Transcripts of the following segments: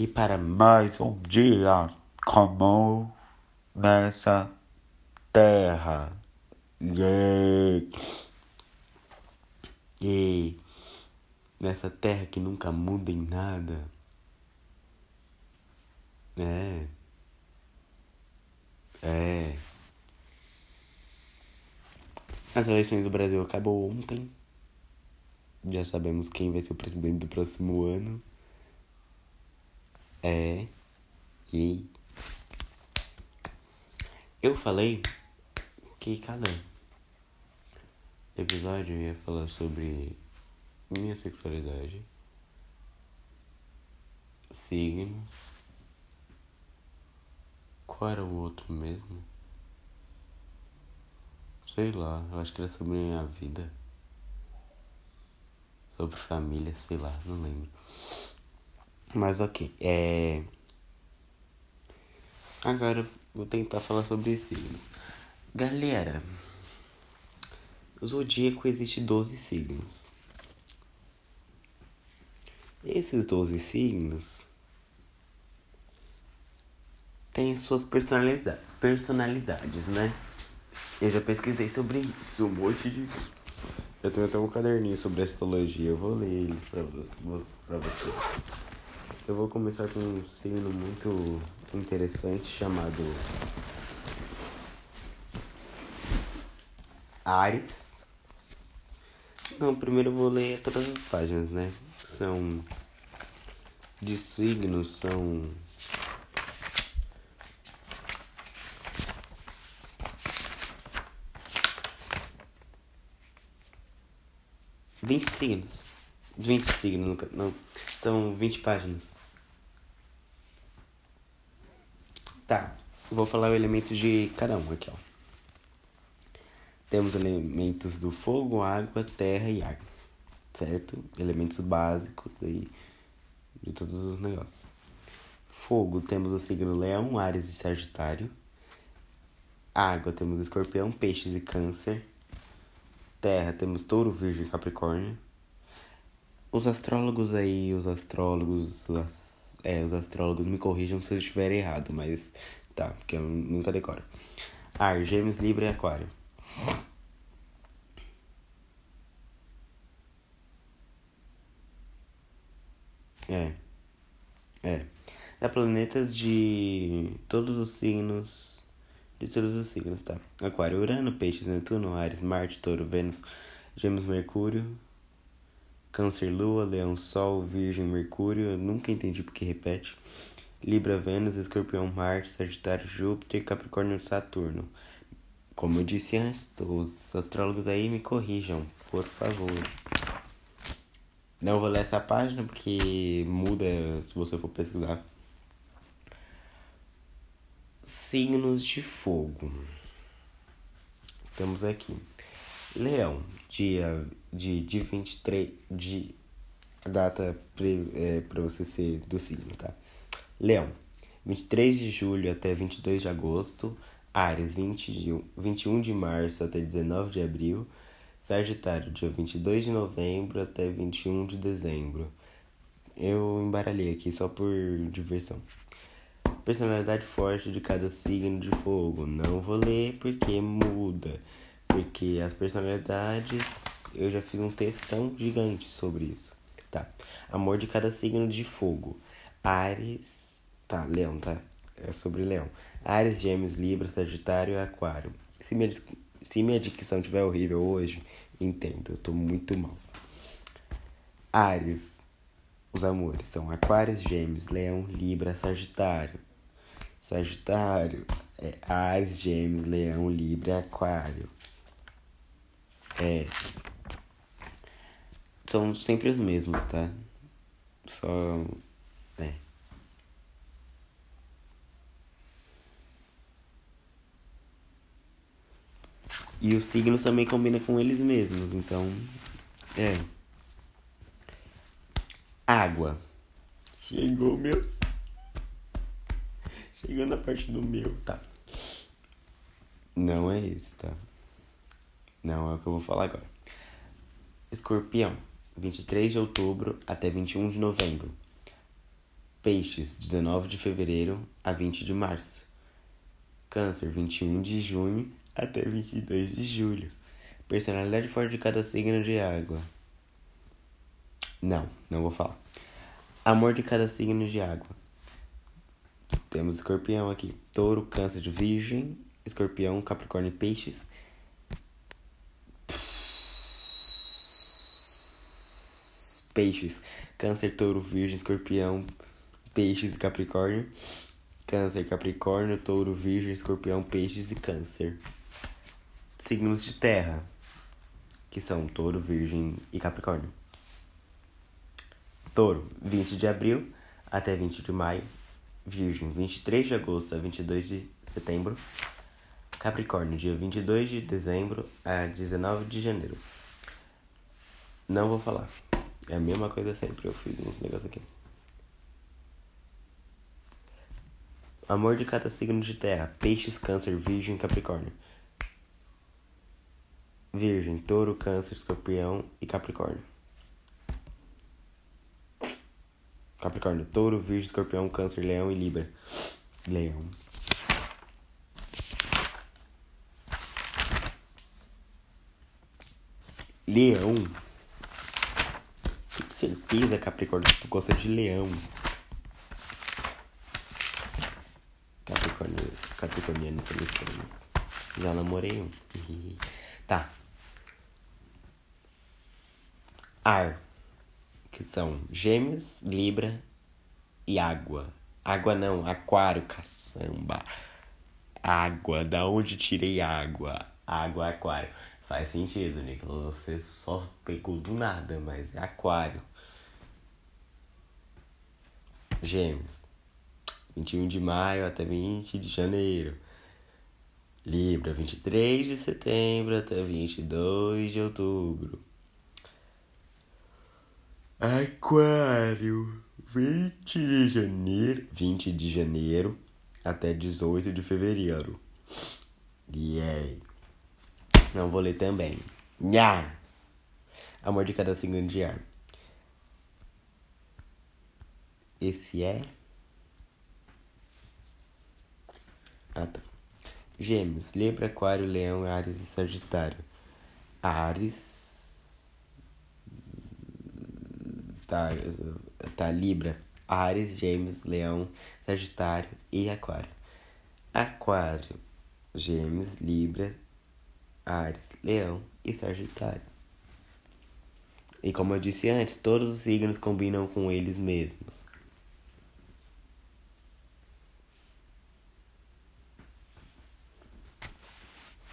aqui para mais um dia comum nessa terra. Yeah. E nessa terra que nunca muda em nada. É. É. As eleições do Brasil acabou ontem. Já sabemos quem vai ser o presidente do próximo ano. É. E. Eu falei que cada episódio ia falar sobre minha sexualidade, signos. Qual era o outro mesmo? Sei lá, eu acho que era sobre minha vida. Sobre família, sei lá, não lembro. Mas ok, é. Agora vou tentar falar sobre signos. Galera, zodíaco existe 12 signos. Esses 12 signos têm suas personalidade, personalidades, né? Eu já pesquisei sobre isso, um monte de. Eu tenho até um caderninho sobre astrologia, eu vou ler ele pra, pra vocês. Eu vou começar com um signo muito interessante chamado Ares. Não, primeiro eu vou ler todas as páginas, né? São de signos, são vinte signos. Vinte signos, não, são vinte páginas. Tá, vou falar o elemento de cada um aqui, ó. Temos elementos do fogo, água, terra e ar, certo? Elementos básicos aí de todos os negócios. Fogo, temos o signo Leão, Ares e Sagitário. Água, temos Escorpião, Peixes e Câncer. Terra, temos Touro, Virgem e Capricórnio. Os astrólogos aí, os astrólogos, os é, os astrólogos me corrijam se eu estiver errado, mas tá, porque eu nunca decoro. Ar, Gêmeos, Libra e Aquário. É. É. Dá planetas de todos os signos. De todos os signos, tá? Aquário, Urano, Peixes, Netuno, Ares, Marte, Touro, Vênus, Gêmeos, Mercúrio, Câncer, Lua, Leão, Sol, Virgem, Mercúrio, eu nunca entendi porque repete. Libra, Vênus, Escorpião, Marte, Sagitário, Júpiter, Capricórnio, Saturno. Como eu disse antes, os astrólogos aí me corrijam, por favor. Não vou ler essa página porque muda se você for pesquisar. Signos de fogo. Estamos aqui. Leão, dia de, de 23 de data é, para você ser do signo, tá? Leão, 23 de julho até 22 de agosto. Ares, 20 21 de março até 19 de abril. Sagitário, dia 22 de novembro até 21 de dezembro. Eu embaralhei aqui só por diversão. Personalidade forte de cada signo de fogo. Não vou ler porque muda. Porque as personalidades, eu já fiz um textão gigante sobre isso. Tá. Amor de cada signo de fogo. Ares. Tá, Leão, tá? É sobre Leão. Ares, Gêmeos, Libra, Sagitário e Aquário. Se minha, se minha dicção estiver horrível hoje, entendo, eu tô muito mal. Ares. Os amores são Aquários, Gêmeos, Leão, Libra, Sagitário. Sagitário é Ares, Gêmeos, Leão, Libra, Aquário. É. São sempre os mesmos, tá? Só. E os signos também combinam com eles mesmos, então. É. Água. Chegou, meus. Chegou na parte do meu, tá? Não é esse, tá? Não é o que eu vou falar agora. Escorpião, 23 de outubro até 21 de novembro. Peixes, 19 de fevereiro a 20 de março. Câncer, 21 de junho até 22 de julho. Personalidade forte de cada signo de água. Não, não vou falar. Amor de cada signo de água. Temos escorpião aqui. Touro, câncer virgem. Escorpião, capricórnio e peixes. Peixes. Câncer, touro, virgem, escorpião, peixes e capricórnio. Câncer, capricórnio, touro, virgem, escorpião, peixes e câncer. Signos de terra. Que são touro, virgem e capricórnio. Touro, 20 de abril até 20 de maio. Virgem, 23 de agosto a 22 de setembro. Capricórnio, dia 22 de dezembro a 19 de janeiro. Não vou falar. É a mesma coisa sempre. Eu fiz uns negócios aqui. Amor de cada signo de terra: Peixes, Câncer, Virgem, Capricórnio. Virgem, Touro, Câncer, Escorpião e Capricórnio. Capricórnio, Touro, Virgem, Escorpião, Câncer, Leão e Libra. Leão. Leão. Tenho certeza, Capricórnio, que tu gosta de leão. Capricórnio, São estranhos. Já namorei um. tá. Ar que são Gêmeos, Libra e Água. Água não, Aquário, caçamba. Água, da onde tirei água? Água, Aquário. Faz sentido, Nicolas. Você só pegou do nada, mas é Aquário. Gêmeos. 21 de maio até 20 de janeiro. Libra, 23 de setembro até 22 de outubro. Aquário, 20 de janeiro, 20 de janeiro até 18 de fevereiro. Yay. Não vou ler também. Nha. Amor de cada signo de ar. Esse é. Ah, tá. Gêmeos, Libra, Aquário, Leão, Ares e Sagitário. Ares tá, tá Libra, Ares, Gêmeos, Leão, Sagitário e Aquário. Aquário, Gêmeos, Libra, Ares, Leão e Sagitário. E como eu disse antes, todos os signos combinam com eles mesmos.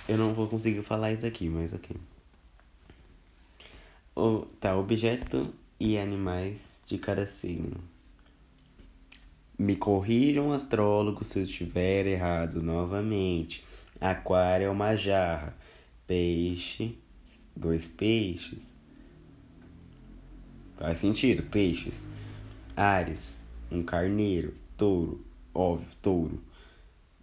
Eu não vou conseguir falar isso aqui, mas ok. O, tá, objeto e animais de cada signo. Me corrijam, astrólogos, se eu estiver errado novamente. Aquário é uma jarra. Peixe, dois peixes. Faz sentido, peixes. Ares, um carneiro. Touro, óbvio, touro.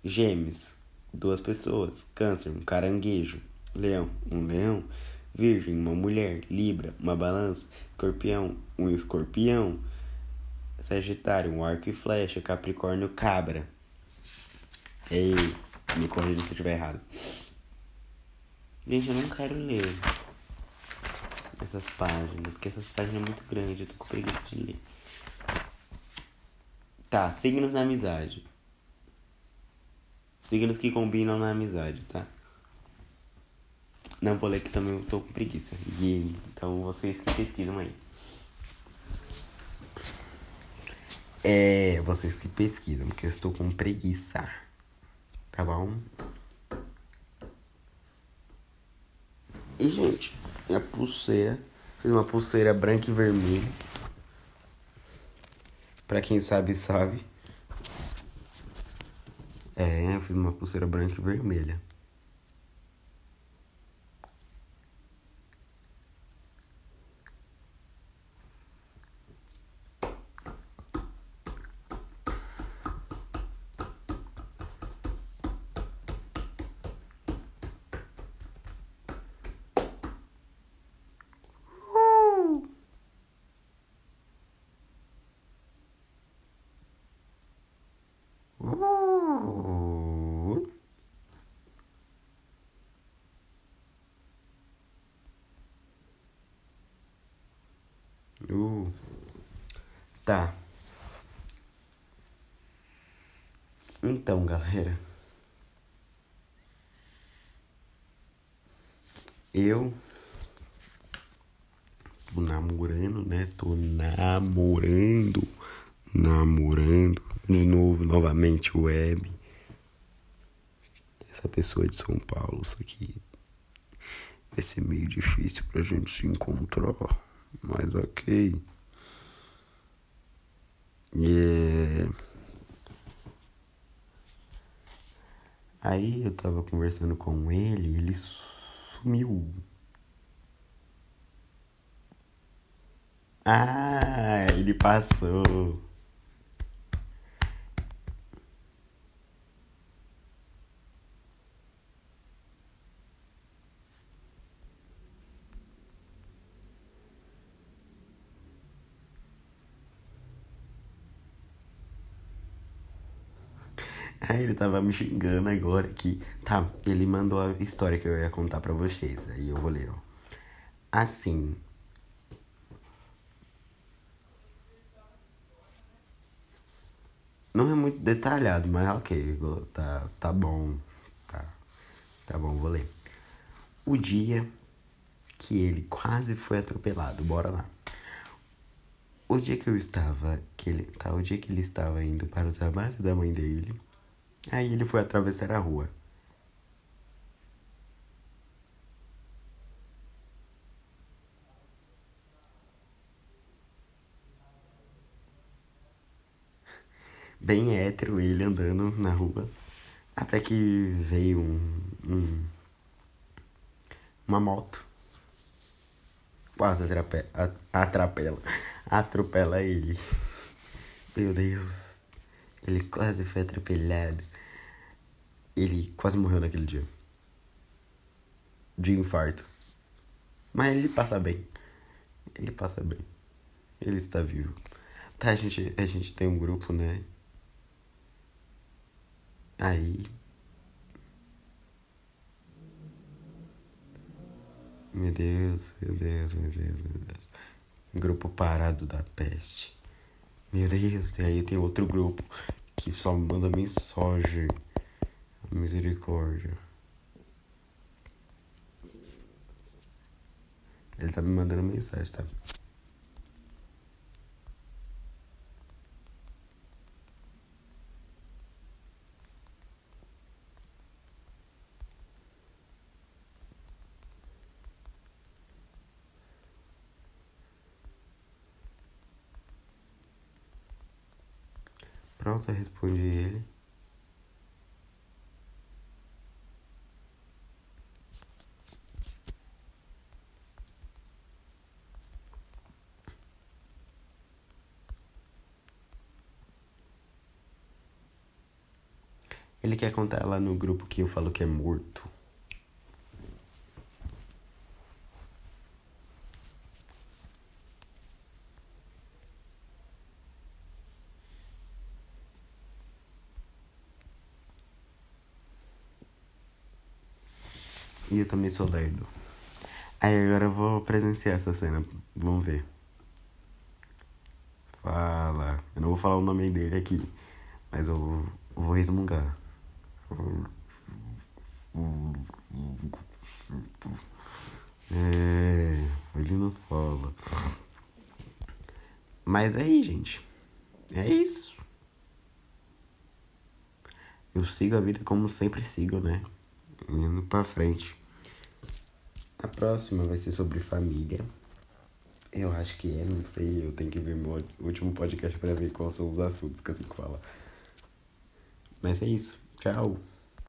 Gêmeos, duas pessoas. Câncer, um caranguejo. Leão, um leão. Virgem, uma mulher. Libra, uma balança. Escorpião, um escorpião. Sagitário, um arco e flecha. Capricórnio, cabra. Ei, me corrija se eu estiver errado. Gente, eu não quero ler essas páginas, porque essas páginas é muito grandes, eu tô com preguiça de ler. Tá, signos na amizade. Signos que combinam na amizade, tá? Não vou ler que também eu tô com preguiça. E então vocês que pesquisam aí. É, vocês que pesquisam, porque eu estou com preguiça. Tá bom? E, gente, a pulseira. Fiz uma pulseira branca e vermelha. Pra quem sabe, sabe. É, eu fiz uma pulseira branca e vermelha. Tá. Então, galera. Eu tô namorando, né? Tô namorando. Namorando. De novo, novamente, web. Essa pessoa é de São Paulo, isso aqui vai ser meio difícil pra gente se encontrar. Mas ok. Yeah. Aí eu tava conversando com ele e ele sumiu. Ah, ele passou. Aí ele tava me xingando agora que. Tá, ele mandou a história que eu ia contar pra vocês. Aí eu vou ler, ó. Assim. Não é muito detalhado, mas ok, tá, tá bom. Tá, tá bom, vou ler. O dia que ele quase foi atropelado, bora lá. O dia que eu estava, que ele, tá, o dia que ele estava indo para o trabalho da mãe dele, Aí ele foi atravessar a rua. Bem hétero ele andando na rua. Até que veio um, um uma moto. Quase atrape, atrapela. Atropela ele. Meu Deus. Ele quase foi atropelado. Ele quase morreu naquele dia. De infarto. Mas ele passa bem. Ele passa bem. Ele está vivo. Tá, a gente, a gente tem um grupo, né? Aí. Meu Deus, meu Deus, meu Deus, meu Deus. Grupo parado da peste. Meu Deus, e aí tem outro grupo que só manda mensagem. Misericórdia. Ele tá me mandando mensagem, tá? Pronto, eu respondi ele. Ele quer contar lá no grupo que eu falo que é morto. E eu também sou lerdo. Aí agora eu vou presenciar essa cena. Vamos ver. Fala. Eu não vou falar o nome dele aqui. Mas eu vou resmungar. É, ele não fala. Mas aí, gente. É isso. Eu sigo a vida como sempre sigo, né? Indo pra frente. A próxima vai ser sobre família. Eu acho que é, não sei. Eu tenho que ver meu último podcast pra ver quais são os assuntos que eu tenho que falar. Mas é isso. Tchau.